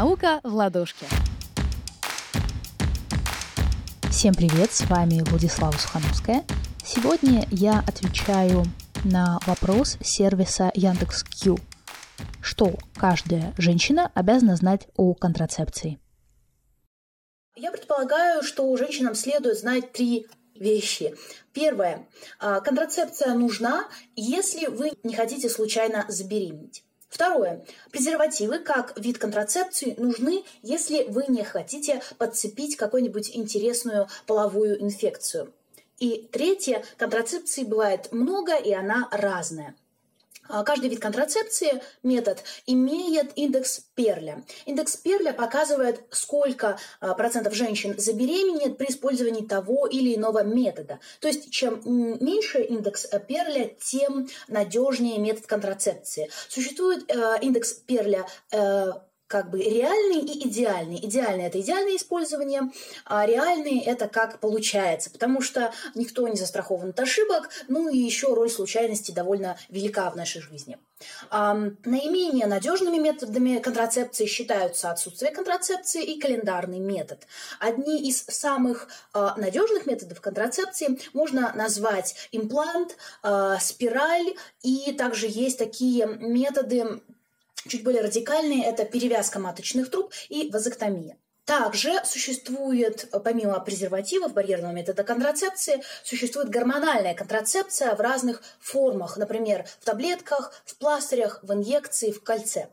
Наука в ладошке. Всем привет, с вами Владислава Сухановская. Сегодня я отвечаю на вопрос сервиса Яндекс.Кью. Что каждая женщина обязана знать о контрацепции? Я предполагаю, что женщинам следует знать три вещи. Первое. А, контрацепция нужна, если вы не хотите случайно забеременеть. Второе. Презервативы как вид контрацепции нужны, если вы не хотите подцепить какую-нибудь интересную половую инфекцию. И третье. Контрацепции бывает много, и она разная. А, каждый вид контрацепции, метод, имеет индекс Перля. Индекс Перля показывает, сколько а, процентов женщин забеременеет при использовании того или иного метода. То есть, чем меньше индекс Перля, тем надежнее метод контрацепции. Существует э, индекс Перля э, как бы реальный и идеальный. Идеальный – это идеальное использование, а реальный – это как получается, потому что никто не застрахован от ошибок, ну и еще роль случайности довольно велика в нашей жизни. А, наименее надежными методами контрацепции считаются отсутствие контрацепции и календарный метод. Одни из самых а, надежных методов контрацепции можно назвать имплант, а, спираль, и также есть такие методы Чуть более радикальные – это перевязка маточных труб и вазоктомия. Также существует, помимо презервативов, барьерного метода контрацепции, существует гормональная контрацепция в разных формах, например, в таблетках, в пластырях, в инъекции, в кольце.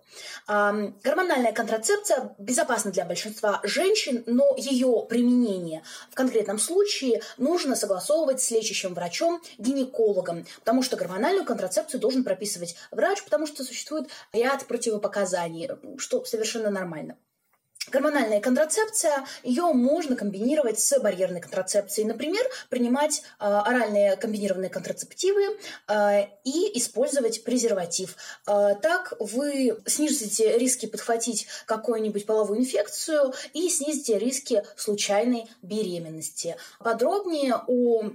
Гормональная контрацепция безопасна для большинства женщин, но ее применение в конкретном случае нужно согласовывать с лечащим врачом, гинекологом, потому что гормональную контрацепцию должен прописывать врач, потому что существует ряд противопоказаний, что совершенно нормально. Гормональная контрацепция, ее можно комбинировать с барьерной контрацепцией. Например, принимать э, оральные комбинированные контрацептивы э, и использовать презерватив. Э, так вы снизите риски подхватить какую-нибудь половую инфекцию и снизите риски случайной беременности. Подробнее о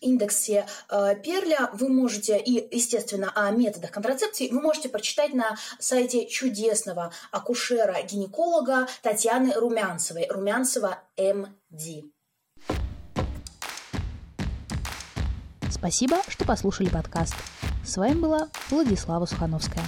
индексе э, Перля вы можете, и, естественно, о методах контрацепции вы можете прочитать на сайте чудесного акушера-гинеколога Татьяны Румянцевой, Румянцева МД. Спасибо, что послушали подкаст. С вами была Владислава Сухановская.